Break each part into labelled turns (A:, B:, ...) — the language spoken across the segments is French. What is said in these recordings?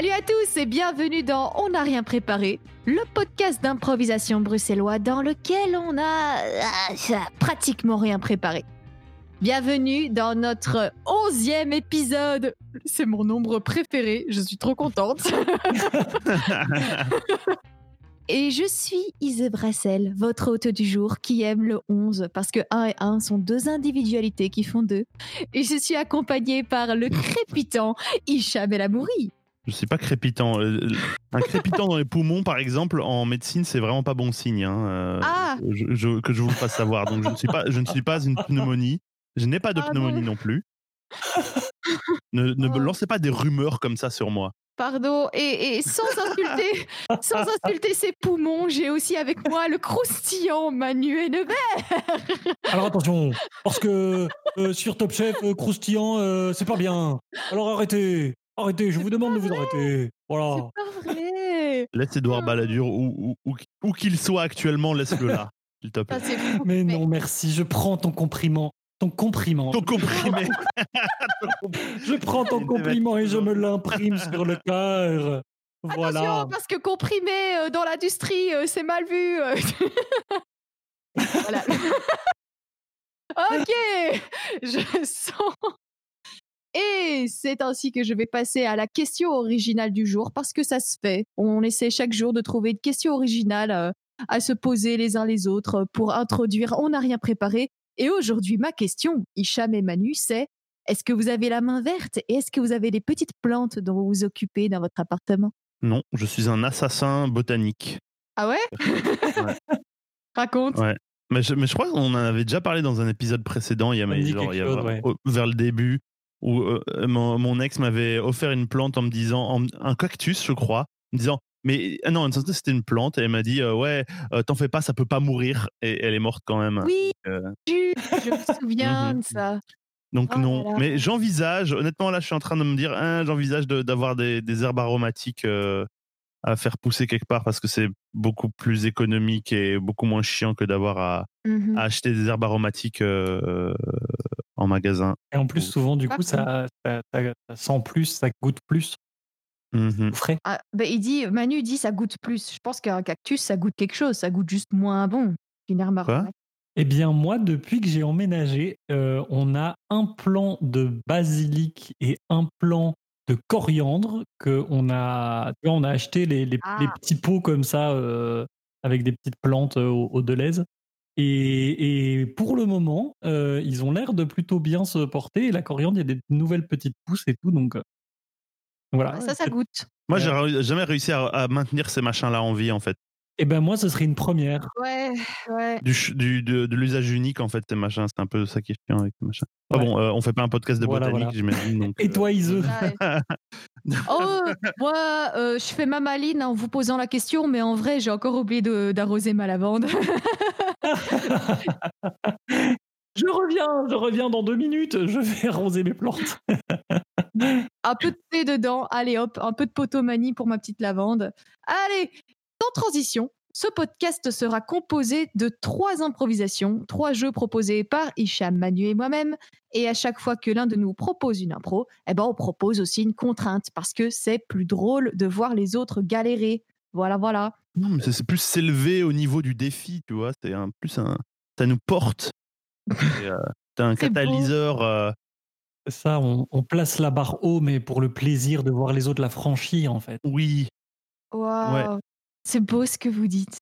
A: Salut à tous et bienvenue dans On n'a rien préparé, le podcast d'improvisation bruxellois dans lequel on a euh, pratiquement rien préparé. Bienvenue dans notre onzième épisode. C'est mon nombre préféré, je suis trop contente. et je suis Ise Brassel, votre hôte du jour qui aime le 11 parce que 1 et 1 sont deux individualités qui font deux. Et je suis accompagnée par le crépitant Hicham El Amouri.
B: Je suis pas crépitant. Euh, Un crépitant dans les poumons, par exemple, en médecine, c'est vraiment pas bon signe. hein, euh,
A: Ah.
B: je- je- que je vous le fasse savoir. Donc, je ne suis pas, je ne suis pas une pneumonie. Je n'ai pas de
A: Ah
B: pneumonie non plus. Ne, ne me
A: Oh.
B: lancez pas des rumeurs comme ça sur moi.
A: Pardon, et, et sans insulter, sans insulter ses poumons, j'ai aussi avec moi le croustillant Manu Hennebert.
C: Alors attention, parce que euh, sur Top Chef, euh, croustillant, euh, c'est pas bien. Alors arrêtez, arrêtez, je vous demande de vous arrêter. Voilà.
A: C'est pas vrai.
B: Laisse Edouard. Balladur, où, où, où- où qu'il soit actuellement, laisse-le là, s'il te plaît.
A: Ça, c'est fou.
C: Mais non, merci, je prends ton compliment. Ton compliment.
B: Ton comprimé.
C: Je prends ton compliment et je me l'imprime sur le cœur. Voilà.
A: Attention, parce que comprimé euh, dans l'industrie, euh, c'est mal vu. euh. voilà. ok, je sens. Et c'est ainsi que je vais passer à la question originale du jour, parce que ça se fait. On essaie chaque jour de trouver une question originale euh, à se poser les uns les autres pour introduire. On n'a rien préparé. Et aujourd'hui, ma question, Hicham et Manu, c'est est-ce que vous avez la main verte et est-ce que vous avez des petites plantes dont vous vous occupez dans votre appartement?
B: Non, je suis un assassin botanique.
A: Ah ouais, Raconte.
B: Ouais. Mais je, mais je crois qu'on en avait déjà parlé dans un épisode précédent, il y a,
C: Ça me
B: mais
C: dit
B: genre,
C: quelque
B: il y a
C: chose,
B: vraiment-
C: ouais.
B: au- vers le début, où euh, mon, mon ex m'avait offert une plante en me disant, en- un cactus, je crois, en me disant, mais ah non, c'était une plante, et elle m'a dit, euh, ouais, euh, t'en fais pas, ça peut pas mourir, et elle est morte quand même.
A: Oui,
B: Euh,
A: je me souviens
B: Mhm.
A: de ça.
B: donc
A: Oh
B: non, mais j'envisage, honnêtement, là, je suis en train de me dire, hein, j'envisage de- d'avoir des, des herbes aromatiques euh, à faire pousser quelque part, parce que c'est beaucoup plus économique et beaucoup moins chiant que d'avoir à, à acheter des herbes aromatiques euh, en magasin.
C: Et en plus, souvent, du coup, ça, ça, ça- ça sent plus, ça goûte plus
B: Mhm.
C: frais.
A: Ah, bah, il dit, Manu dit ça goûte plus. Je pense qu'un cactus, ça goûte quelque chose. Ça goûte juste moins bon qu'une herbe.
C: Eh bien, moi, depuis que j'ai emménagé, euh, on a un plant de basilic et un plant de coriandre que on a, on a acheté les, les-
A: Ah.
C: les petits pots comme ça euh, avec des petites plantes euh, au, au Deleuze. Et, et pour le moment, euh, ils ont l'air de plutôt bien se porter. Et la coriandre, il y a des nouvelles petites pousses et tout. Donc euh, voilà.
A: Ça, ça goûte.
B: Moi,
C: Ouais.
B: j'ai jamais réussi à, à maintenir ces machins-là en vie, en fait.
C: Et ben moi, ce serait une première.
A: Ouais, ouais.
B: Du, du- de, de l'usage unique, en fait, ces machins. C'est un peu ça qui est chiant avec ces machins. Ah
C: Ouais.
B: bon, euh, on fait pas un podcast de
C: Voilà,
B: botanique,
C: voilà.
B: j'imagine.
C: Et
B: euh,
C: toi, Ise
A: Ouais. Oh, moi, euh, je fais ma maline en vous posant la question, mais en vrai, j'ai encore oublié de- d'arroser ma lavande.
C: Je reviens, je reviens dans deux minutes. Je vais arroser mes plantes.
A: un peu de thé dedans. Allez hop, un peu de potomanie pour ma petite lavande. Allez, sans transition, ce podcast sera composé de trois improvisations, trois jeux proposés par Hicham, Manu et moi-même. Et à chaque fois que l'un de nous propose une impro, eh ben on propose aussi une contrainte parce que c'est plus drôle de voir les autres galérer. Voilà, voilà.
B: Non, mais c'est plus s'élever au niveau du défi, tu vois. C'est un, plus un. Ça nous porte. C'est euh, c'est un catalyseur. euh,
C: Ça, on, on place la barre haut, mais pour le plaisir de voir les autres la franchir, en fait.
B: oui.
A: Waouh. C'est beau ce que vous dites.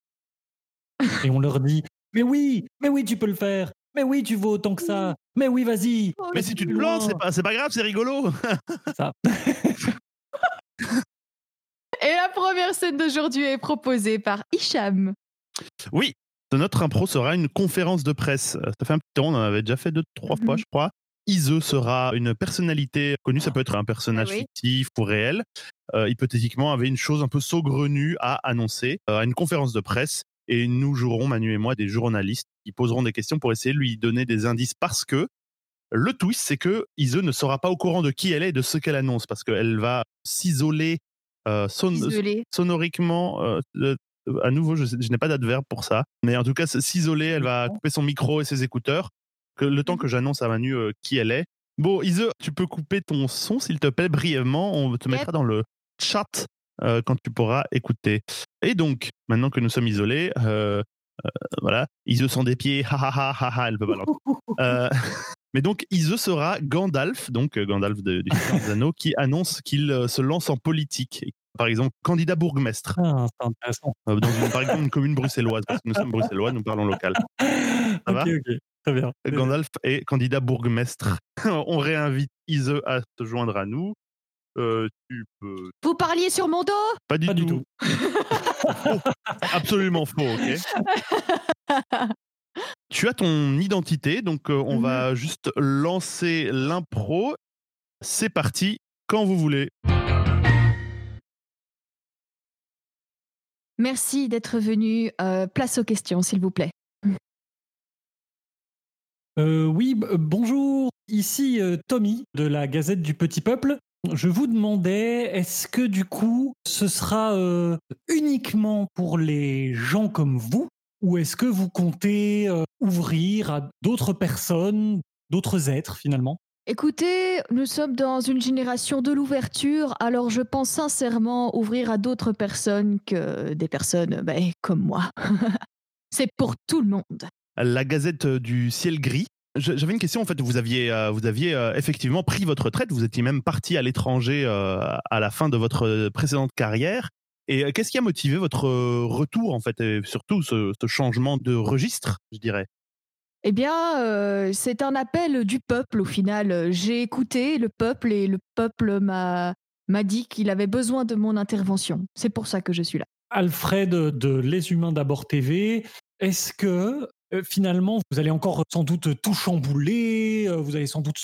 C: Et on leur dit Mais oui, mais oui, tu peux le faire. Mais oui, tu vaux autant que ça. Mais oui, vas-y.
A: Oh,
B: Mais si tu te plantes, c'est pas, c'est pas grave, c'est rigolo.
C: Ça.
A: Et la première scène d'aujourd'hui est proposée par Hicham.
B: Oui, notre impro sera une conférence de presse. Euh, Ça fait un petit temps, on en avait déjà fait deux, trois
A: Mhm.
B: fois, je crois. Ise sera une personnalité connue, ça peut être un personnage
A: oui.
B: fictif ou réel. Euh, hypothétiquement, avait une chose un peu saugrenue à annoncer euh, à une conférence de presse. Et nous jouerons, Manu et moi, des journalistes qui poseront des questions pour essayer de lui donner des indices parce que le twist, c'est que Ise ne sera pas au courant de qui elle est et de ce qu'elle annonce parce qu'elle va s'isoler son-
A: Isolé.
B: sonoriquement. euh, euh, à nouveau, je, n'ai pas d'adverbe pour ça, mais en tout cas, s'isoler, elle va couper son micro et ses écouteurs. Que le temps que j'annonce à Manu euh, qui elle est. Bon, Ise, tu peux couper ton son, s'il te plaît, brièvement. On te mettra dans le chat euh, quand tu pourras écouter. Et donc, maintenant que nous sommes isolés, euh, euh, voilà, Ise sont des pieds, ha ha ha ha ha, elle peut pas l'entendre. Mais donc, Ise sera Gandalf, donc euh, Gandalf de, du Anneaux, qui annonce qu'il euh, se lance en politique. Par exemple, candidat bourgmestre,
C: Ah, c'est intéressant.
B: euh, dans une, par exemple une commune bruxelloise, parce que nous sommes bruxellois, nous parlons local. Ça va
C: ok, ok. Très bien.
B: Gandalf est candidat bourgmestre. On réinvite Ise à se joindre à nous. Euh, tu peux.
A: Vous parliez sur mon dos?
B: Pas du
C: Pas
B: tout.
C: du tout.
B: Absolument faux, ok Tu as ton identité, donc euh, on
A: Mhm.
B: va juste lancer l'impro. C'est parti, quand vous voulez.
A: Merci d'être venu. Euh, place aux questions, s'il vous plaît.
C: Euh, oui, bonjour. Ici euh, Tommy de la Gazette du Petit Peuple. Je vous demandais, est-ce que du coup, ce sera euh, uniquement pour les gens comme vous ou est-ce que vous comptez euh, ouvrir à d'autres personnes, d'autres êtres finalement?
A: Écoutez, nous sommes dans une génération de l'ouverture, alors je pense sincèrement ouvrir à d'autres personnes que des personnes ben, comme moi. C'est pour tout le monde.
B: La Gazette du ciel gris. J'avais une question en fait. Vous aviez, euh, vous aviez euh, effectivement pris votre retraite. Vous étiez même parti à l'étranger euh, à la fin de votre précédente carrière. Et euh, qu'est-ce qui a motivé votre euh, retour en fait, et surtout ce, ce changement de registre, je dirais?
A: Eh bien, euh, c'est un appel du peuple au final. J'ai écouté le peuple et le peuple m'a m'a dit qu'il avait besoin de mon intervention. C'est pour ça que je suis là.
C: Alfred de Les Humains d'abord TV, est-ce que euh, finalement vous allez encore sans doute tout chambouler, vous allez sans doute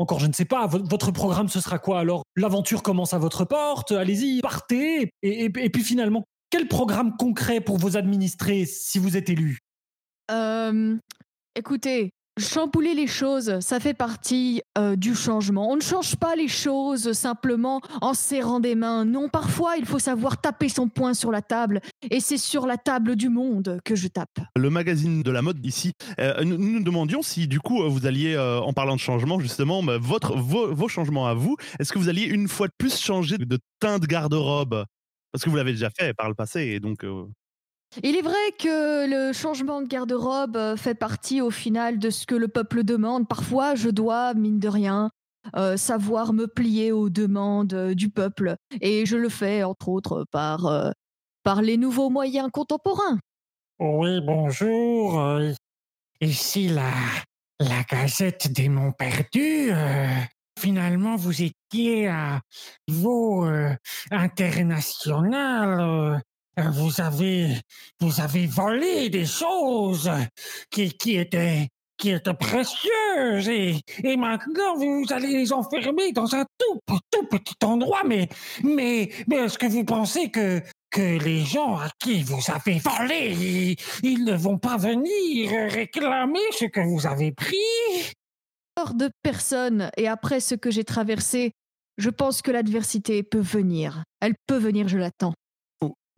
C: encore, je ne sais pas, vo- votre programme ce sera quoi alors? L'aventure commence à votre porte, allez-y, partez, et puis finalement, quel programme concret pour vos administrés si vous êtes élu?
A: Euh, écoutez, chambouler les choses, ça fait partie euh, du changement. On ne change pas les choses simplement en serrant des mains. Non, parfois, il faut savoir taper son poing sur la table. Et c'est sur la table du monde que je tape.
B: Le magazine de la mode ici. euh, nous, nous demandions si du coup euh, vous alliez, euh, en parlant de changement justement, bah, votre, vos, vos changements à vous, est-ce que vous alliez une fois de plus changer de teint de garde-robe? Parce que vous l'avez déjà fait par le passé, et donc.
A: Il est vrai que le changement de garde-robe euh, fait partie au final de ce que le peuple demande. Parfois, je dois, mine de rien, euh, savoir me plier aux demandes euh, du peuple. Et je le fais, entre autres, par, par les nouveaux moyens contemporains.
D: Oui, bonjour. Ici la, la Gazette des Monts Perdus. Finalement, vous étiez à euh, international. Vous avez, vous avez volé des choses qui, qui étaient, qui étaient précieuses et, et maintenant vous allez les enfermer dans un tout, petit endroit. Mais, mais, mais est-ce que vous pensez que, que les gens à qui vous avez volé, ils ne vont pas venir réclamer ce que vous avez pris?
A: Hors de personne, et après ce que j'ai traversé, je pense que l'adversité peut venir. Elle peut venir, je l'attends.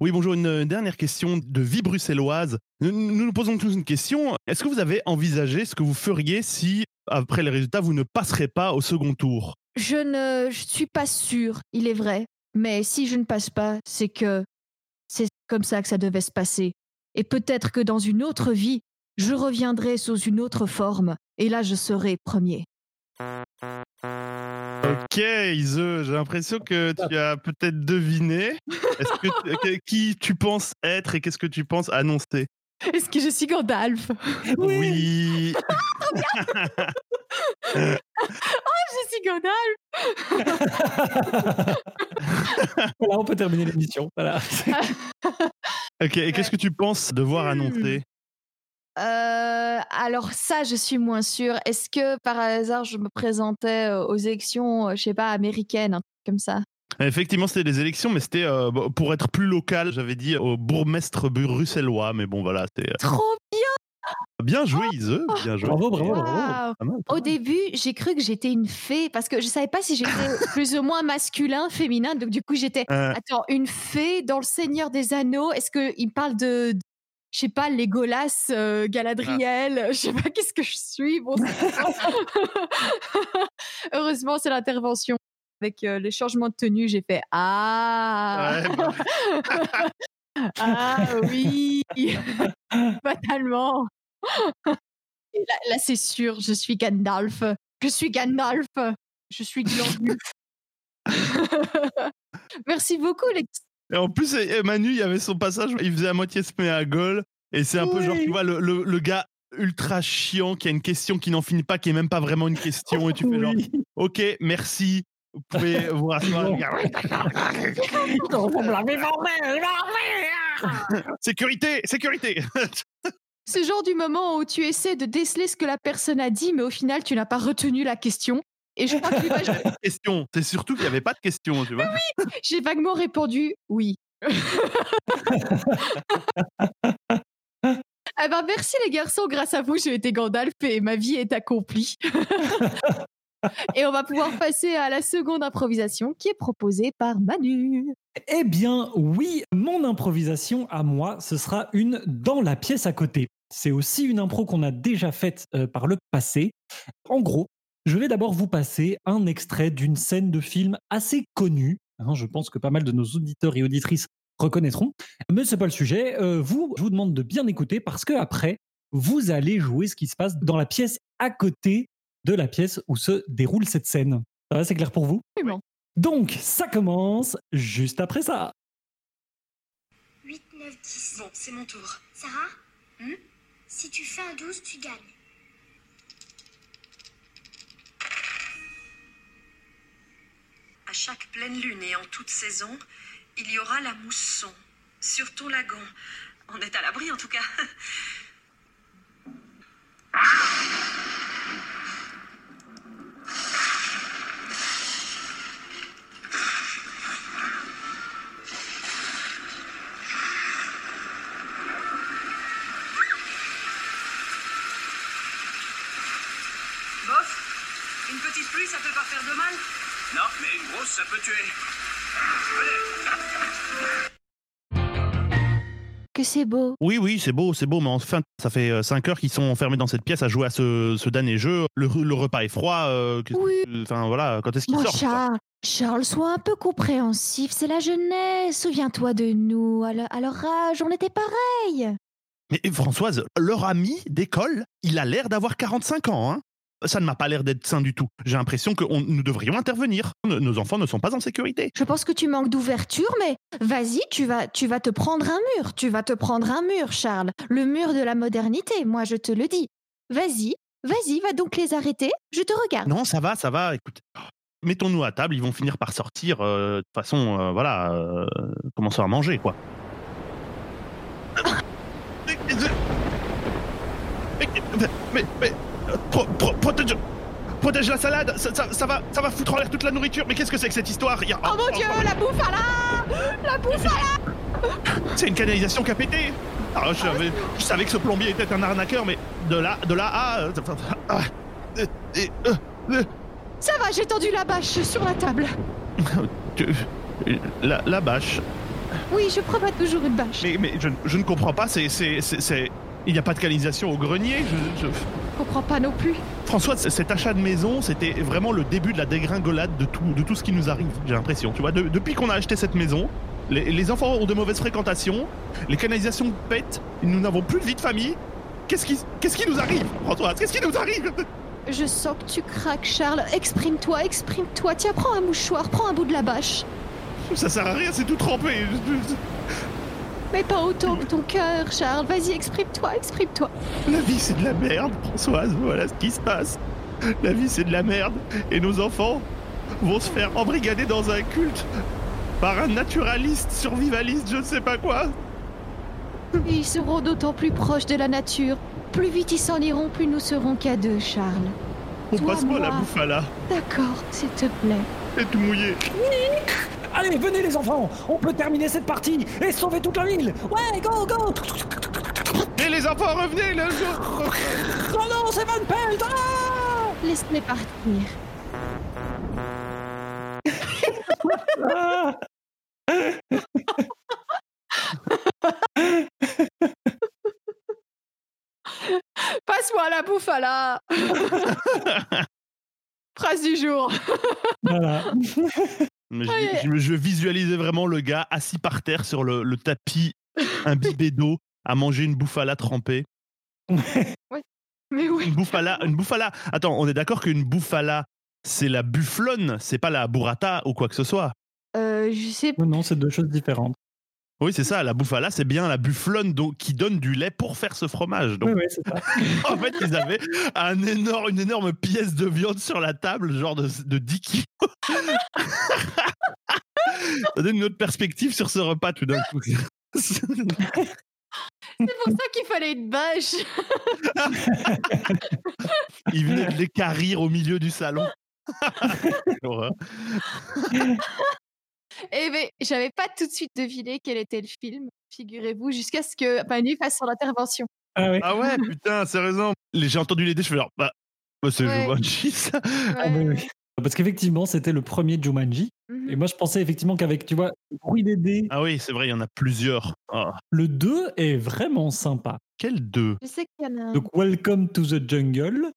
B: Oui, bonjour. Une, dernière question de vie bruxelloise. Nous nous, posons tous une question. Est-ce que vous avez envisagé ce que vous feriez si, après les résultats, vous ne passerez pas au second tour?
A: Je ne suis pas sûre, il est vrai, mais si je ne passe pas, c'est que c'est comme ça que ça devait se passer. Et peut-être que dans une autre vie, je reviendrai sous une autre forme, et là je serai premier.
B: Ok, Ise, j'ai l'impression que tu as peut-être deviné. Est-ce que, que- qui tu penses être et qu'est-ce que tu penses annoncer?
A: Est-ce que je suis Gandalf?
B: Oui.
A: Je suis Gandalf
C: Voilà, on peut terminer l'émission. Voilà.
B: Ok, et qu'est-ce que tu penses devoir annoncer?
A: Euh, alors ça, je suis moins sûre. Est-ce que par hasard, je me présentais euh, aux élections, euh, je sais pas, américaines, un truc comme ça?
B: Effectivement, c'était des élections, mais c'était euh, pour être plus local, j'avais dit au bourgmestre bruxellois, mais bon, voilà, c'était
A: Trop
B: bien joué, Ise, bien joué.
C: Bravo, bravo, bravo.
A: Waouh.
B: Pas mal, pas
A: Au
B: mal.
A: début, j'ai cru que j'étais une fée parce que je savais pas si j'étais plus ou moins masculin, féminin. Donc du coup, j'étais
B: Euh,
A: attends une fée dans le Seigneur des Anneaux? Est-ce que il parle de- je sais pas, Legolas, euh, Galadriel, je sais pas qu'est-ce que je suis? Bon, Heureusement, c'est l'intervention. avec euh, les changements de tenue, j'ai fait Ah
B: Ouais, bah,
A: Ah oui Fatalement Et là, là, c'est sûr, je suis Gandalf. Je suis Gandalf. Je suis Glandulf. Merci beaucoup, les
B: Et en plus, et- et Manu, il y avait son passage, il faisait à moitié se met à gueule. Et c'est un peu genre, tu vois, le, le- le gars ultra chiant qui a une question qui n'en finit pas, qui est même pas vraiment une question. Et tu fais genre,
C: Oui.
B: ok, merci, vous pouvez vous rasseoir. Sécurité, sécurité
A: Ce genre du moment où tu essaies de déceler ce que la personne a dit, mais au final, tu n'as pas retenu la question. Et je crois que l'image-
B: Question. C'est surtout qu'il n'y avait pas de question, tu vois.
A: j'ai vaguement répondu oui. Eh ben, merci les garçons, grâce à vous, j'ai été Gandalf et ma vie est accomplie. et on va pouvoir passer à la seconde improvisation qui est proposée par Manu.
C: Eh bien, oui, mon improvisation à moi, ce sera une dans la pièce à côté. C'est aussi une impro qu'on a déjà faite euh, par le passé. En gros, je vais d'abord vous passer un extrait d'une scène de film assez connue. Hein, je pense que pas mal de nos auditeurs et auditrices reconnaîtront. Mais c'est pas le sujet. Euh, vous, je vous demande de bien écouter parce que après, vous allez jouer ce qui se passe dans la pièce à côté de la pièce où se déroule cette scène. Ça va, c'est clair pour vous?
A: Oui, bon.
C: donc, ça commence juste après ça.
E: 8, 9, 10.
F: Bon, c'est mon tour.
E: Sarah,
F: Hmm?
E: Si tu fais un 12, tu gagnes.
F: À chaque pleine lune et en toute saison, il y aura la mousson sur ton lagon. On est à l'abri en tout cas. ça peut
G: tuer.
A: Que c'est beau.
B: Oui, oui, c'est beau, c'est beau, mais enfin, ça fait 5 heures qu'ils sont enfermés dans cette pièce à jouer à ce, ce damné jeu. Le, le repas est froid. euh,
A: Oui.
B: Enfin, voilà, quand est-ce qu'ils sortent
A: Charles, Charles, sois un peu compréhensif, c'est la jeunesse. Souviens-toi de nous. À, le- à leur âge, on était pareil.
B: Mais Françoise, leur ami d'école, il a l'air d'avoir 45 ans. Hein ça ne m'a pas l'air d'être sain du tout. J'ai l'impression que on- nous devrions intervenir. Nos- enfants ne sont pas en sécurité.
A: Je pense que tu manques d'ouverture, mais vas-y, tu vas, tu vas te prendre un mur. Tu vas te prendre un mur, Charles. Le mur de la modernité, moi je te le dis. Vas-y, vas-y, va donc les arrêter. Je te regarde.
B: Non, ça va, ça va. Écoute, mettons-nous à table. Ils vont finir par sortir. euh, de toute façon, euh, voilà, euh, commençons à manger, quoi. Mais, mais, mais, euh, pro- pro- protège, protège la salade. Ça, ça- ça va, ça va foutre en l'air toute la nourriture. Mais qu'est-ce que c'est que cette histoire? Il y a-
A: Oh mon dieu, la bouffe à la La bouffe à
B: C'est une canalisation qui a pété. Ah, je, savais, je savais que ce plombier était un arnaqueur, mais de là, de là à. euh, ah, euh, euh, euh,
A: Ça va, j'ai tendu la bâche sur la table.
B: la, la bâche.
A: Oui, je pas toujours une bâche.
B: Mais, mais je, je ne comprends pas, c'est- c'est- c'est- Il n'y a pas de canalisation au grenier. Je, je-
A: comprends pas non plus.
B: François, cet achat de maison, c'était vraiment le début de la dégringolade de tout, de tout ce qui nous arrive, j'ai l'impression. Tu vois, de- depuis qu'on a acheté cette maison, les, les enfants ont de mauvaises fréquentations, les canalisations pètent, nous n'avons plus de vie de famille. Qu'est-ce qui, qu'est-ce qui nous arrive, François? Qu'est-ce qui nous arrive?
A: Je sens que tu craques, Charles. Exprime-toi, exprime-toi. Tiens, prends un mouchoir, prends un bout de la bâche.
B: Ça sert à rien, c'est tout trempé.
A: Mais pas autant que ton cœur, Charles. Vas-y, exprime-toi, exprime-toi.
B: La vie, c'est de la merde, Françoise. Voilà ce qui se passe. La vie, c'est de la merde. Et nos enfants vont se faire embrigader dans un culte par un naturaliste, survivaliste, je ne sais pas quoi.
A: Ils seront d'autant plus proches de la nature. Plus vite ils s'en iront, plus nous serons qu'à deux, Charles.
B: On
A: Toi,
B: passe pas la bouffe à là.
A: D'accord, s'il te plaît.
B: Et tout mouillé.
D: Allez, venez les enfants, on peut terminer cette partie et sauver toute la ville. Ouais, go, go
B: Et les enfants, revenez le
D: Oh non, c'est Van Pelt ah
A: Laisse-les partir.
C: Ah
A: Passe-moi la bouffe à la. Phrase du jour.
C: Voilà.
B: Mais je,
A: Ouais.
B: je- je visualisais vraiment le gars assis par terre sur le, le tapis, imbibé d'eau, à manger une bouffala trempée.
A: Mais oui.
B: Une bouffala, une bouffala. Attends, on est d'accord qu'une bouffala, c'est la bufflonne, c'est pas la burrata ou quoi que ce soit.
A: Euh, je sais
C: Non, non, c'est deux choses différentes.
B: Oui, c'est ça. La bouffala, c'est bien la bufflonne qui donne du lait pour faire ce fromage. Donc,
C: Oui, oui, c'est ça.
B: en fait, ils avaient un énorme, une énorme pièce de viande sur la table, genre de, de 10 kilos. Ça donne une autre perspective sur ce repas tout d'un coup.
A: C'est pour ça qu'il fallait une bâche.
B: Il venait de l'écarrir au milieu du salon.
A: Eh ben, j'avais pas tout de suite deviné quel était le film, figurez-vous, jusqu'à ce que Manu fasse son intervention.
C: Ah oui.
B: ah ouais, putain, sérieusement. Les- J'ai entendu les dés, je fais genre, bah, bah, c'est
A: Ouais.
B: Jumanji, ça.
C: Ah. Parce qu'effectivement, c'était le premier Jumanji.
A: Mhm.
C: Et moi, je pensais effectivement qu'avec, tu vois, le bruit des dés,
B: Ah oui, c'est vrai, il y en a plusieurs. Ah,
C: le 2 est vraiment sympa.
B: quel deux?
A: Je sais qu'il y en a un.
C: Donc, Welcome to the Jungle,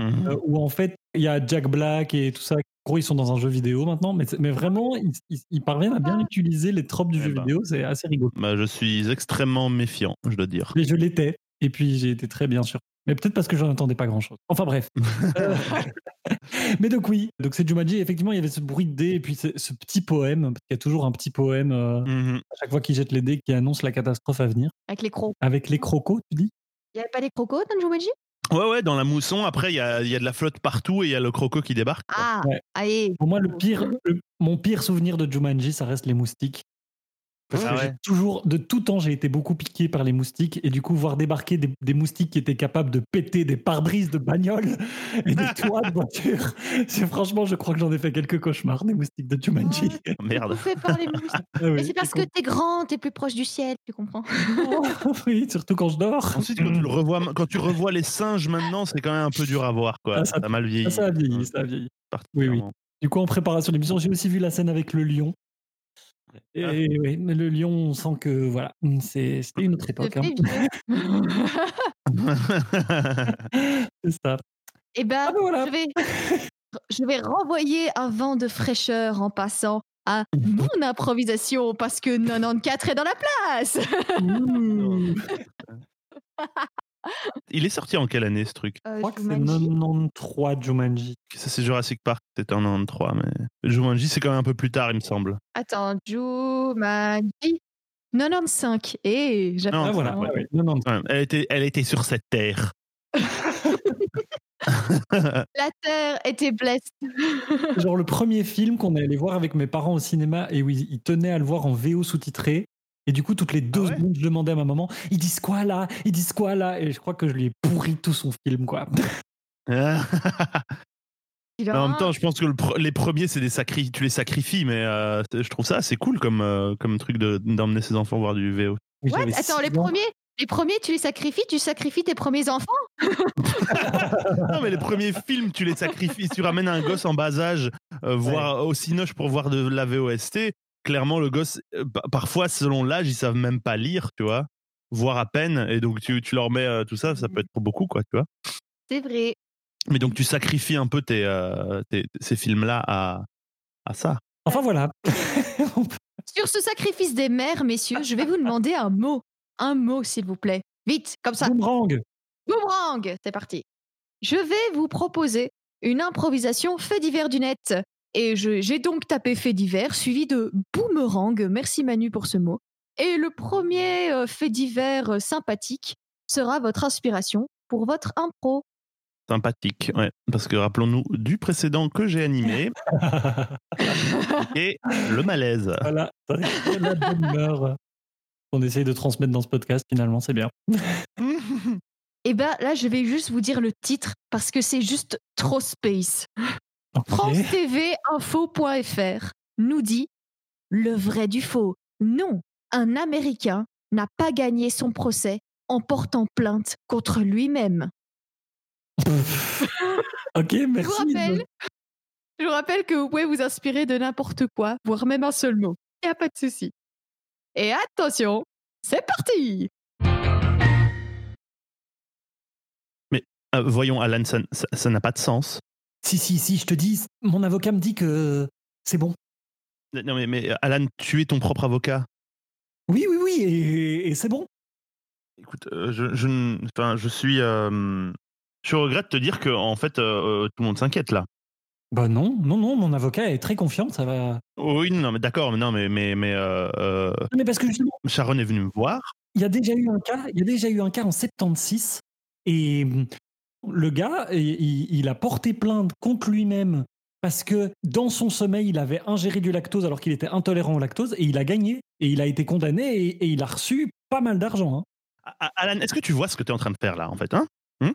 B: Mhm.
C: euh, où en fait, il y a Jack Black et tout ça. En gros, ils sont dans un jeu vidéo maintenant, mais, vraiment, ils, ils- ils parviennent à bien utiliser les tropes du
B: Eh
C: jeu
B: ben.
C: vidéo. C'est assez rigolo.
B: Bah, je suis extrêmement méfiant, je dois dire.
C: Mais je l'étais, et puis j'ai été très bien sûr. Mais peut-être parce que j'en attendais pas grand-chose. Enfin bref. Euh, mais donc oui, donc c'est Jumanji. Effectivement, il y avait ce bruit de dés et puis ce, petit poème, parce qu'il y a toujours un petit poème euh,
B: Mhm.
C: à chaque fois qu'il jette les dés qui annonce la catastrophe à venir.
A: Avec les crocs.
C: Avec les crocos, tu dis?
A: Il y avait pas des crocos dans Jumanji?
B: Ouais, ouais, dans la mousson, après, il y a, il y a de la flotte partout et il y a le croco qui débarque.
A: Ah,
C: Ouais.
A: allez.
C: Pour moi, le pire, le- mon pire souvenir de Jumanji, ça reste les moustiques. Parce
B: Ah
C: que j'ai toujours, de tout temps, j'ai été beaucoup piqué par les moustiques et du coup, voir débarquer des, des moustiques qui étaient capables de péter des pare-brises de bagnoles et des toits de voitures, c'est franchement, je crois que j'en ai fait quelques cauchemars des moustiques de Jumanji.
B: Oh, Merde.
A: Bouffé par les moustiques.
C: Ah oui,
A: c'est parce que t'es grand, t'es plus proche du ciel, tu comprends
C: con. oui, surtout quand je dors.
B: Ensuite, quand tu, le revois, quand tu revois les singes maintenant, c'est quand même un peu dur à voir. Quoi.
C: Ah, ça-
B: ça a mal vieilli.
C: Ah, ça a vieilli, ça a vieilli.
B: particulièrement.
C: Du coup, en préparation de l'émission, j'ai aussi vu la scène avec le lion. Et
B: Ah.
C: oui, mais le lion, on sent que voilà, c'est- c'était une autre époque. hein. C'est ça.
A: Eh ben,
C: Ah ben voilà.
A: je, vais, je vais renvoyer un vent de fraîcheur en passant à mon improvisation parce que 94 est dans la place.
B: Il est sorti en quelle année ce truc?
A: Euh,
C: Je crois que c'est
A: Jumanji.
C: 93 Jumanji.
B: Ça, c'est Jurassic Park, c'était en 93, mais Jumanji, c'est quand même un peu plus tard, il me semble.
A: Attends, Jumanji? 95. Et
B: Non,
A: j'apprends.
C: Ah voilà,
B: ouais.
C: ouais, ouais. 90.
B: Ouais, elle, était, elle était sur cette terre.
A: La terre était blessée.
C: Genre le premier film qu'on est allé voir avec mes parents au cinéma et où ils, ils tenaient à le voir en VO sous-titré. Et du coup, toutes les deux
B: Ah ouais
C: secondes, je demandais à ma maman, ils disent quoi là? Ils disent quoi là? Et je crois que je lui ai pourri tout son film, quoi.
B: En
A: a-
B: même temps, je pense que le pre- les premiers, c'est des sacri tu les sacrifies, mais euh, je trouve ça assez cool comme, euh, comme truc de- d'emmener ses enfants voir du VO.
A: What? Attends, les premiers, les premiers, tu les sacrifies, tu sacrifies tes premiers enfants?
B: Non, mais les premiers films, tu les sacrifies. tu ramènes un gosse en bas âge euh, voir au Cinoche pour voir de la VOST. Clairement, le gosse, euh, pa- parfois, selon l'âge, ils savent même pas lire, tu vois, voir à peine. Et donc, tu, tu leur mets euh, tout ça, ça peut être pour beaucoup, quoi, tu vois.
A: C'est vrai.
B: Mais donc, tu sacrifies un peu tes, euh, tes- ces films-là à, à ça.
C: Enfin voilà.
A: Sur ce sacrifice des mères, messieurs, je vais vous demander un mot. Un mot, s'il vous plaît. Vite, comme ça.
C: Boomerang.
A: Boomerang, c'est parti. Je vais vous proposer une improvisation fait divers du net. Et j'ai donc tapé fait divers, suivi de boomerang. Merci Manu pour ce mot. Et le premier euh, fait divers euh, sympathique sera votre inspiration pour votre impro.
B: Sympathique, ouais. Parce que rappelons-nous du précédent que j'ai animé et le malaise.
C: voilà. La bonne humeur qu'on essaye de transmettre dans ce podcast, finalement, c'est bien.
A: Et ben là, je vais juste vous dire le titre parce que c'est juste trop space.
C: Ok.
A: France TV Info.fr nous dit le vrai du faux. Non, un Américain n'a pas gagné son procès en portant plainte contre lui-même.
C: ok,
A: Je
C: merci.
A: vous rappelle, je vous rappelle que vous pouvez vous inspirer de n'importe quoi, voire même un seul mot. Il n'y a pas de souci. Et attention, c'est parti
B: Euh, voyons, Alan, ça n'a pas de sens.
C: Si, si, si, je te dis, mon avocat me dit que c'est bon.
B: Non, mais, mais Alan, tu es ton propre avocat.
C: Oui, oui, oui, et, et c'est bon.
B: Écoute, euh, je, je, enfin, je suis. euh, je regrette de te dire que, en fait, euh, euh, tout le monde s'inquiète là.
C: Bah non, non, non, mon avocat est très confiant, ça va.
B: Oui, non, mais d'accord, mais non, mais, mais, mais euh, euh,
C: Mais parce que justement,
B: Sharon est venue me voir.
C: il y a déjà eu un cas, il y a déjà eu un cas en 76 et hum, le gars, il, a porté plainte contre lui-même parce que dans son sommeil, il avait ingéré du lactose alors qu'il était intolérant au lactose et il a gagné et il a été condamné et, et il a reçu pas mal d'argent. hein.
B: Alan, est-ce que tu vois ce que tu es en train de faire là, en fait hein? Hum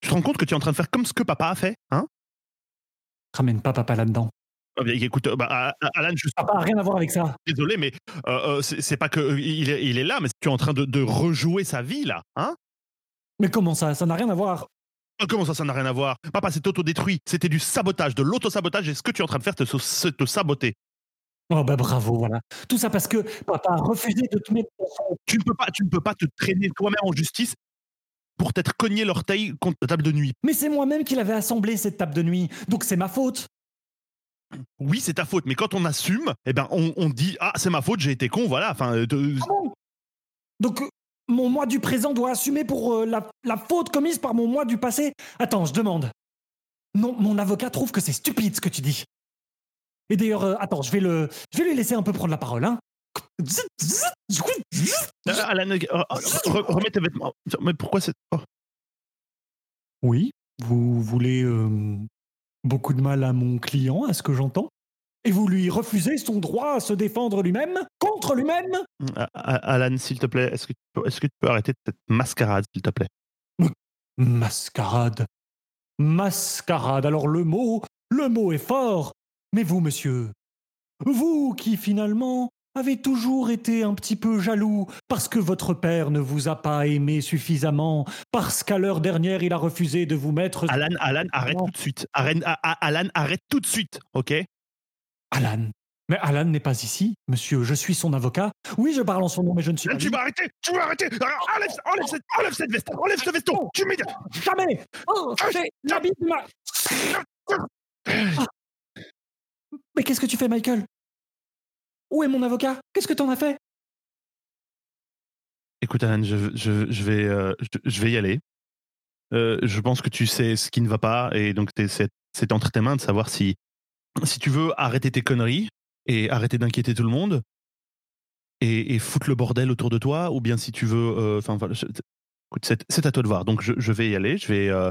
B: Tu te rends compte que tu es en train de faire comme ce que papa a fait hein?
C: Ramène pas papa là-dedans.
B: Ah, Écoute, euh, bah, Alan, je suis
C: Papa a rien à voir avec ça.
B: désolé, mais euh, euh, c'est pas que il est, il est là, mais tu es en train de, de rejouer sa vie là, hein?
C: Mais comment ça? Ça n'a rien à voir.
B: Euh, Comment ça, ça n'a rien à voir? Papa s'est autodétruit. C'était du sabotage, de l'autosabotage. Et ce que tu es en train de faire, c'est te saboter?
C: Oh bah bravo, voilà. Tout ça parce que papa a refusé de te mettre
B: Tu ne peux pas, tu ne peux pas te traîner toi-même en justice pour t'être cogné l'orteil contre la table de nuit.
C: Mais c'est moi-même qui l'avais assemblé cette table de nuit, donc c'est ma faute.
B: Oui, c'est ta faute, mais quand on assume, eh ben, on, on dit ah c'est ma faute, j'ai été con, voilà. Enfin, euh, de-
C: Ah bon? Donc mon moi du présent doit assumer pour euh, la, la faute commise par mon moi du passé Attends, je demande. Non, mon avocat trouve que c'est stupide ce que tu dis. Et d'ailleurs, euh, attends, je vais le, je vais lui laisser un peu prendre la parole, hein.
B: Euh, Alan, remets tes vêtements. Mais pourquoi c'est oh.
C: Oui, vous voulez euh, beaucoup de mal à mon client, à ce que j'entends? Et vous lui refusez son droit à se défendre lui-même Contre lui-même
B: Alan, s'il te plaît, est-ce que, tu peux- est-ce que tu peux arrêter cette mascarade, s'il te plaît?
C: Mascarade. Mascarade. Alors le mot, le mot est fort. Mais vous, monsieur, vous qui finalement avez toujours été un petit peu jaloux parce que votre père ne vous a pas aimé suffisamment, parce qu'à l'heure dernière il a refusé de vous mettre...
B: Alan, Alan, arrête tout de suite. Ah, Alan, arrête tout de suite, ok?
C: Alan. Mais Alan n'est pas ici, monsieur. Je suis son avocat. Oui, je parle en son nom, mais je ne suis pas...
B: Tu vas arrêter Tu vas arrêter Alors, enlève, enlève, cette, enlève cette veste Enlève ce veston Tu m'aides
C: Jamais Oh, c'est l'habit de ma... Ah. Mais qu'est-ce que tu fais, Michael? Où est mon avocat? Qu'est-ce que t'en as fait?
B: Écoute, Alan, je, je, je vais, euh, je, je vais y aller. Euh, je pense que tu sais ce qui ne va pas, et donc c'est entre tes mains de savoir si, si tu veux arrêter tes conneries et arrêter d'inquiéter tout le monde et, et foutre le bordel autour de toi, ou bien si tu veux. euh, Enfin, c'est à toi de voir. Donc, je, je vais y aller. Je vais. euh,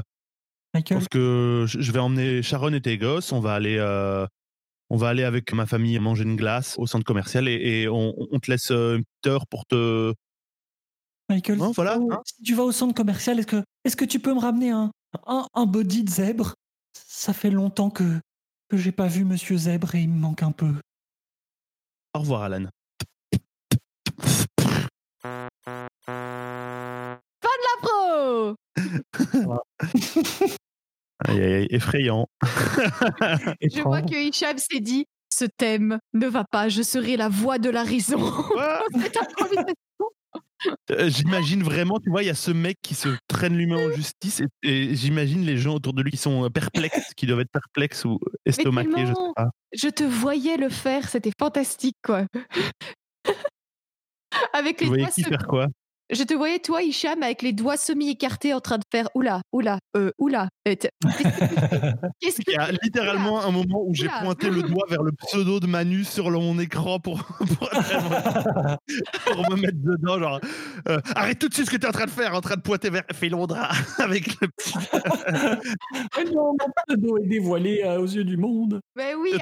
B: je
C: Michael?
B: pense que je vais emmener Sharon et tes gosses. On va aller. euh, on va aller avec ma famille manger une glace au centre commercial et, et on, on te laisse euh, une petite heure pour te.
C: Michael, si
B: voilà,
C: tu vas au-
B: hein.
C: si tu vas au centre commercial, est-ce que, est que tu peux me ramener un, un, un body de zèbre? Ça fait longtemps que, que j'ai pas vu Monsieur Zèbre et il me manque un peu.
B: Au revoir, Alan.
A: Pro
B: Aïe, aïe, aïe, effrayant.
A: Je vois que Hicham s'est dit ce thème ne va pas, je serai la voix de la raison.
B: Quoi
A: Cette improvisation.
B: Euh, j'imagine vraiment, tu vois, il y a ce mec qui se traîne lui-même en justice et, et j'imagine les gens autour de lui qui sont euh, perplexes, qui doivent être perplexes ou estomaqués, je sais pas.
A: Je te voyais le faire, c'était fantastique quoi. Avec les
B: qui faire quoi?
A: Je te voyais toi Hicham avec les doigts semi-écartés en train de faire oula, oula, euh, oula. Qu'est-ce que
B: Il y a littéralement un moment où j'ai pointé le doigt vers le pseudo de Manu sur le- mon écran pour, pour, pour me mettre dedans. Genre, euh, arrête tout de suite ce que tu es en train de faire, en train de pointer vers Félondra avec le petit.
C: Mais non, mon pseudo est dévoilé euh, aux yeux du monde.
A: Mais oui,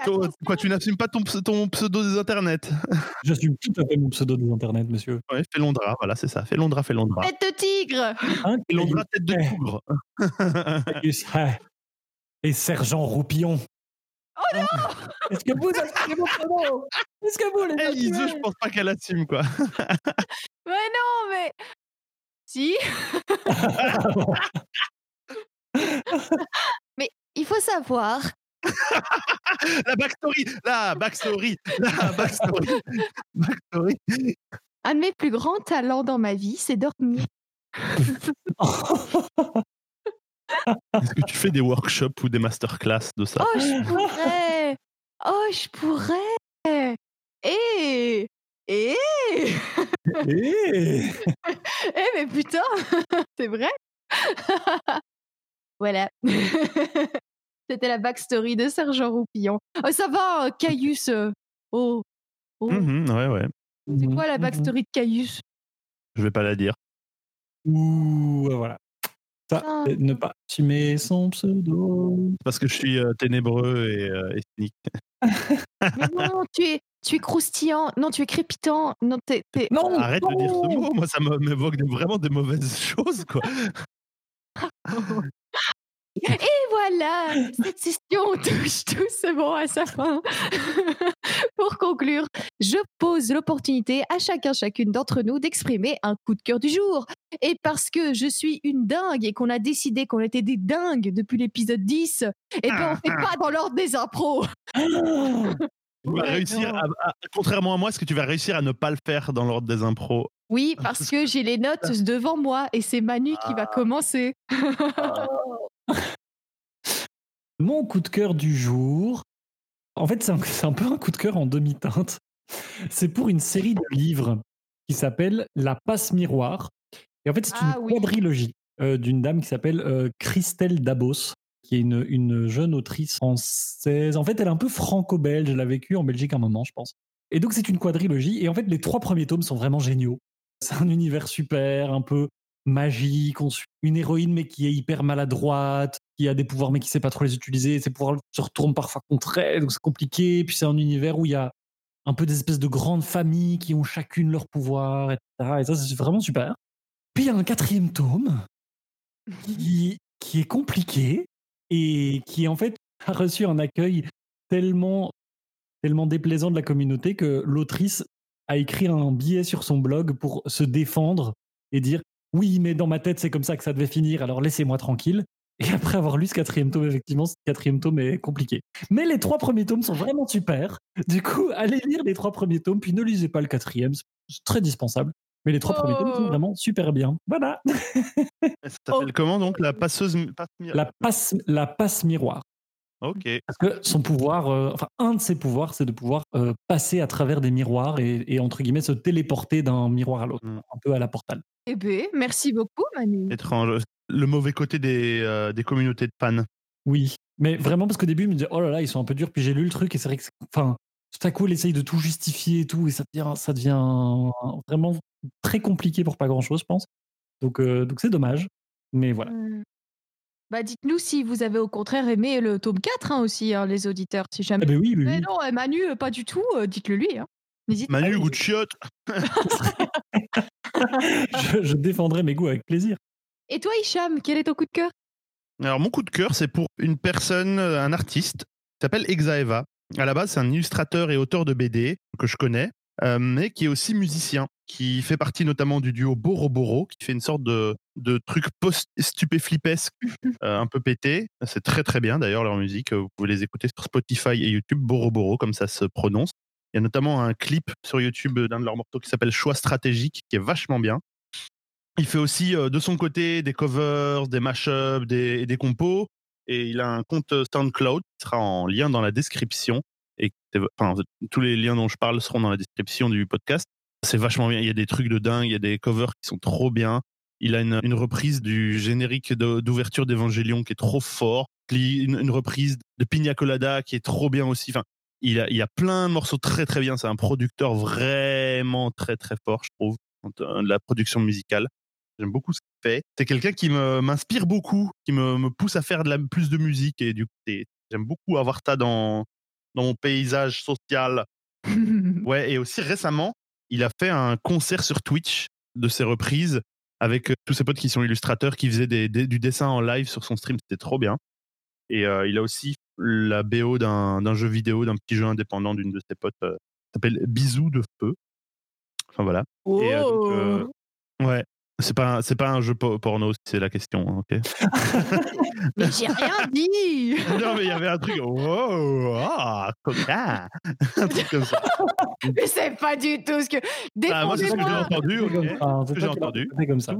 B: quoi, tu n'assumes pas ton, ps- ton pseudo des internets?
C: J'assume tout à fait mon pseudo des internets, monsieur.
B: Ouais, Félondra, voilà, c'est ça. Félondra, Félondra.
A: tête de tigre.
C: Hein,
B: Félondra, tête de
C: Eh. Ah. Et Sergent Roupillon. Oh non Est-ce que vous assumez mon Est-ce que vous les
B: Eh, Izu, je pense pas qu'elle assume, quoi.
A: Mais non, mais si. mais il faut savoir
B: La backstory, la backstory, la backstory, backstory.
A: Un de mes plus grands talents dans ma vie, c'est dormir.
B: Est-ce que tu fais des workshops ou des masterclass de ça?
A: Oh, je pourrais Oh, je pourrais Eh Eh
C: Eh
A: Eh, mais putain C'est vrai Voilà. C'était la backstory de Sergent Roupillon. Oh, ça va, euh, Caius euh, Oh Oh
B: Mhm, Ouais, ouais.
A: C'est quoi la
C: Mhm,
A: backstory de Caius?
B: Je vais pas la dire.
C: Ouh, voilà. Ça,
A: Ah.
C: ne pas assumer son pseudo.
B: Parce que je suis euh, ténébreux et, euh, et cynique.
A: Mais non, tu es, tu es croustillant. Non, tu es crépitant. Non, t'es. t'es-
C: Non
B: Arrête de dire ce
C: non
B: mot, moi ça me- m'évoque vraiment des mauvaises choses, quoi.
A: Et voilà, cette session touche tout ce bon à sa fin. Pour conclure, je pose l'opportunité à chacun, chacune d'entre nous d'exprimer un coup de cœur du jour. Et parce que je suis une dingue et qu'on a décidé qu'on était des dingues depuis l'épisode 10, eh ben on fait pas dans l'ordre des impros.
B: Tu vas
C: Ouais,
B: réussir
C: non.
B: à- à- contrairement à moi, est-ce que tu vas réussir à ne pas le faire dans l'ordre des impros?
A: Oui, parce que j'ai les notes devant moi et c'est Manu qui va commencer.
C: Mon coup de cœur du jour, en fait, c'est un, peu un coup de cœur en demi-teinte. C'est pour une série de livres qui s'appelle La passe miroir. Et en fait, c'est
A: Ah
C: une
A: oui.
C: quadrilogie euh, d'une dame qui s'appelle euh, Christelle Dabos, qui est une, une jeune autrice française. En fait, elle est un peu franco-belge. Elle a vécu en Belgique un moment, je pense. Et donc, c'est une quadrilogie. Et en fait, les trois premiers tomes sont vraiment géniaux. C'est un univers super, un peu magique. On suit une héroïne, mais qui est hyper maladroite, qui a des pouvoirs, mais qui sait pas trop les utiliser. Ses pouvoirs se retournent parfois contre elle, donc c'est compliqué. Puis c'est un univers où il y a un peu des espèces de grandes familles qui ont chacune leur pouvoir, etc. Et ça, c'est vraiment super. Puis il y a un quatrième tome qui, qui est compliqué et qui, en fait, a reçu un accueil tellement, tellement déplaisant de la communauté que l'autrice a écrit un billet sur son blog pour se défendre et dire oui, mais dans ma tête, c'est comme ça que ça devait finir, alors laissez-moi tranquille. Et après avoir lu ce quatrième tome, effectivement, ce quatrième tome est compliqué. Mais les trois premiers tomes sont vraiment super. Du coup, allez lire les trois premiers tomes, puis ne lisez pas le quatrième, c'est très dispensable. Mais les trois premiers tomes sont
A: Oh.
C: vraiment super bien. Voilà.
B: Ça s'appelle comment donc La passeuse. passe-
C: La passe, la passe miroir.
B: Ok.
C: Parce que son pouvoir, euh, enfin, un de ses pouvoirs, c'est de pouvoir euh, passer à travers des miroirs et, et, entre guillemets, se téléporter d'un miroir à l'autre,
B: Mm.
C: un peu à la portale.
A: Eh ben, merci beaucoup, Manu.
B: Étrange. Le mauvais côté des, euh, des communautés de fans.
C: Oui, mais vraiment parce qu'au début, je me disais, oh là là, ils sont un peu durs. Puis j'ai lu le truc et c'est vrai que, enfin, tout à coup, elle essaye de tout justifier et tout, et ça devient, ça devient vraiment très compliqué pour pas grand chose, je pense. Donc, euh, donc c'est dommage. Mais voilà.
A: Hmm. Bah, dites-nous si vous avez au contraire aimé le tome 4 hein, aussi, hein, les auditeurs. Si jamais.
C: Ah ben oui, oui,
A: Mais
C: oui.
A: non, euh, Manu, euh, pas du tout, euh, dites-le lui. Hein. N'hésitez
B: Manu,
A: pas.
B: goût de chiotte.
C: je, je défendrai mes goûts avec plaisir.
A: Et toi, Hicham, quel est ton coup de cœur?
B: Alors, mon coup de cœur, c'est pour une personne, euh, un artiste, qui s'appelle Exaeva. À la base, c'est un illustrateur et auteur de BD que je connais, euh, mais qui est aussi musicien, qui fait partie notamment du duo Boro Boro, qui fait une sorte de, de truc post-stupéflipesque, euh, un peu pété. C'est très très bien d'ailleurs leur musique. Vous pouvez les écouter sur Spotify et YouTube, Boro Boro, comme ça se prononce. Il y a notamment un clip sur YouTube d'un de leurs morceaux qui s'appelle Choix stratégique, qui est vachement bien. Il fait aussi euh, de son côté des covers, des mashups, des, des compos. Et il a un compte SoundCloud qui sera en lien dans la description. Et enfin, tous les liens dont je parle seront dans la description du podcast. C'est vachement bien. Il y a des trucs de dingue, il y a des covers qui sont trop bien. Il a une, une reprise du générique d'ouverture d'Evangélion qui est trop fort. Une, une reprise de Pina Colada qui est trop bien aussi. Enfin, il a, il a plein de morceaux très très bien. C'est un producteur vraiment très très fort, je trouve, de la production musicale. J'aime beaucoup ce qu'il fait. C'est quelqu'un qui m'inspire beaucoup, qui me, me pousse à faire de la, plus de musique. Et du coup, j'aime beaucoup avoir ça dans, dans mon paysage social. Ouais, et aussi récemment, il a fait un concert sur Twitch de ses reprises avec euh, tous ses potes qui sont illustrateurs, qui faisaient des- des- du dessin en live sur son stream. C'était trop bien. Et euh, il a aussi la BO d'un jeu vidéo, d'un petit jeu indépendant d'une de ses potes, euh, qui s'appelle Bisous de feu. Enfin voilà. Et, euh, donc, ouais. C'est pas, un- c'est pas un jeu po- porno, si c'est la question. hein, ok?
A: Mais j'ai rien dit
B: non, mais il y avait un truc. Wow, ah, coquin Un truc comme ça.
A: Mais c'est pas du tout ce que.
B: Ah, moi, c'est ce que j'ai entendu. ok?
C: Enfin, c'est
B: que
C: toi
B: j'ai
C: qui l'as
B: entendu.
C: fait comme ça.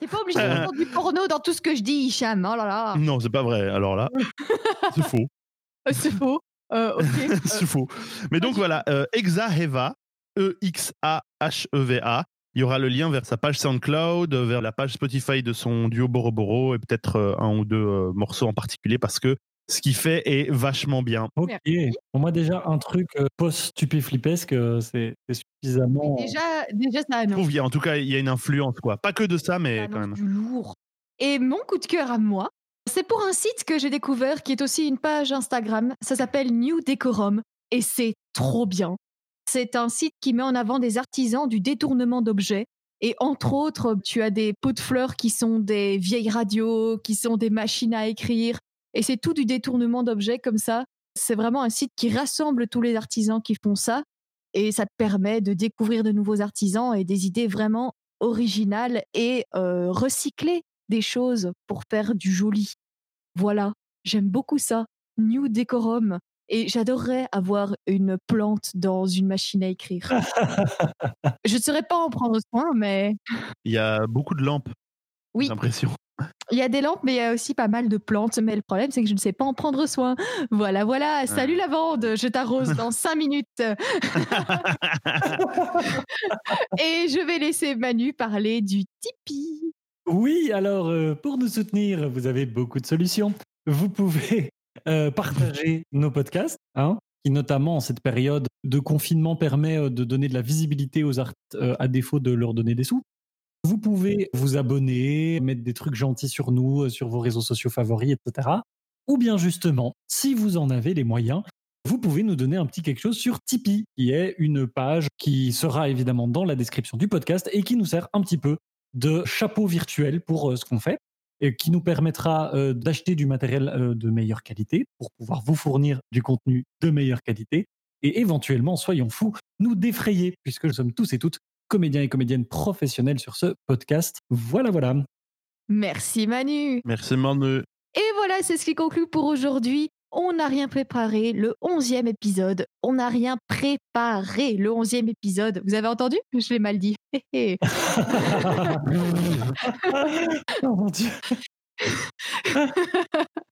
A: T'es pas obligé de mettre du porno dans tout ce que je dis, Hicham. Oh là là.
B: Non, c'est pas vrai. Alors là, c'est faux.
A: Euh, C'est faux. Euh, ok. Euh,
B: c'est faux. Mais donc voilà, euh, Exaheva, E E-X-A-H-E-V-A. Il y aura le lien vers sa page SoundCloud, euh, vers la page Spotify de son duo Boroboro et peut-être euh, un ou deux euh, morceaux en particulier parce que ce qu'il fait est vachement bien.
C: Ok.
A: Merci.
C: Pour moi, déjà, un truc post-stupéflippesque, c'est c'est suffisamment.
A: déjà, déjà, ça
B: Je
A: annonce.
B: trouve qu'il y a- en tout cas, il y a une influence, quoi. Pas que de ça,
A: Ça
B: mais quand même.
A: du lourd. Et mon coup de cœur à moi, c'est pour un site que j'ai découvert qui est aussi une page Instagram. Ça s'appelle New Decorum et c'est trop bien. C'est un site qui met en avant des artisans du détournement d'objets. Et entre autres, tu as des pots de fleurs qui sont des vieilles radios, qui sont des machines à écrire. Et c'est tout du détournement d'objets comme ça. C'est vraiment un site qui rassemble tous les artisans qui font ça. Et ça te permet de découvrir de nouveaux artisans et des idées vraiment originales et euh, recycler des choses pour faire du joli. Voilà, j'aime beaucoup ça. New Decorum. Et j'adorerais avoir une plante dans une machine à écrire. Je ne saurais pas en prendre soin, mais
B: Il y a beaucoup de lampes,
A: Oui.
B: j'ai l'impression.
A: il y a des lampes, mais il y a aussi pas mal de plantes. Mais le problème, c'est que je ne sais pas en prendre soin. Voilà, voilà. Salut lavande, je t'arrose dans cinq minutes. Et je vais laisser Manu parler du Tipeee.
C: Oui, alors euh, pour nous soutenir, vous avez beaucoup de solutions. Vous pouvez euh, partager nos podcasts, hein, qui notamment en cette période de confinement permet euh, de donner de la visibilité aux artistes euh, à défaut de leur donner des sous. Vous pouvez vous abonner, mettre des trucs gentils sur nous, sur vos réseaux sociaux favoris, etc. Ou bien justement, si vous en avez les moyens, vous pouvez nous donner un petit quelque chose sur Tipeee, qui est une page qui sera évidemment dans la description du podcast et qui nous sert un petit peu de chapeau virtuel pour ce qu'on fait et qui nous permettra euh, d'acheter du matériel euh, de meilleure qualité pour pouvoir vous fournir du contenu de meilleure qualité et éventuellement, soyons fous, nous défrayer puisque nous sommes tous et toutes comédiens et comédiennes professionnels sur ce podcast. Voilà, voilà.
A: Merci Manu.
B: Merci Manu.
A: Et voilà, c'est ce qui conclut pour aujourd'hui. On n'a rien préparé, le onzième épisode. On n'a rien préparé, le onzième épisode. Vous avez entendu? Je l'ai mal dit.
C: Oh mon Dieu.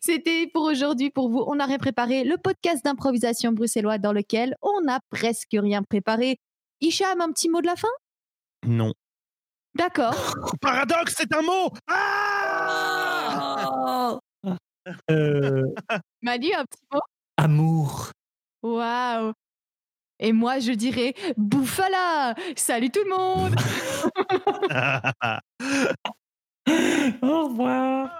A: C'était pour aujourd'hui, pour vous. On n'a rien préparé, le podcast d'improvisation bruxellois dans lequel on n'a presque rien préparé. Hicham, un petit mot de la fin?
B: Non.
A: D'accord.
B: Paradoxe, c'est un mot Ah
C: Euh,
A: Manu, un petit mot?
C: Amour.
A: Waouh Et moi, je dirais Bouffala Salut tout le monde
C: Au revoir.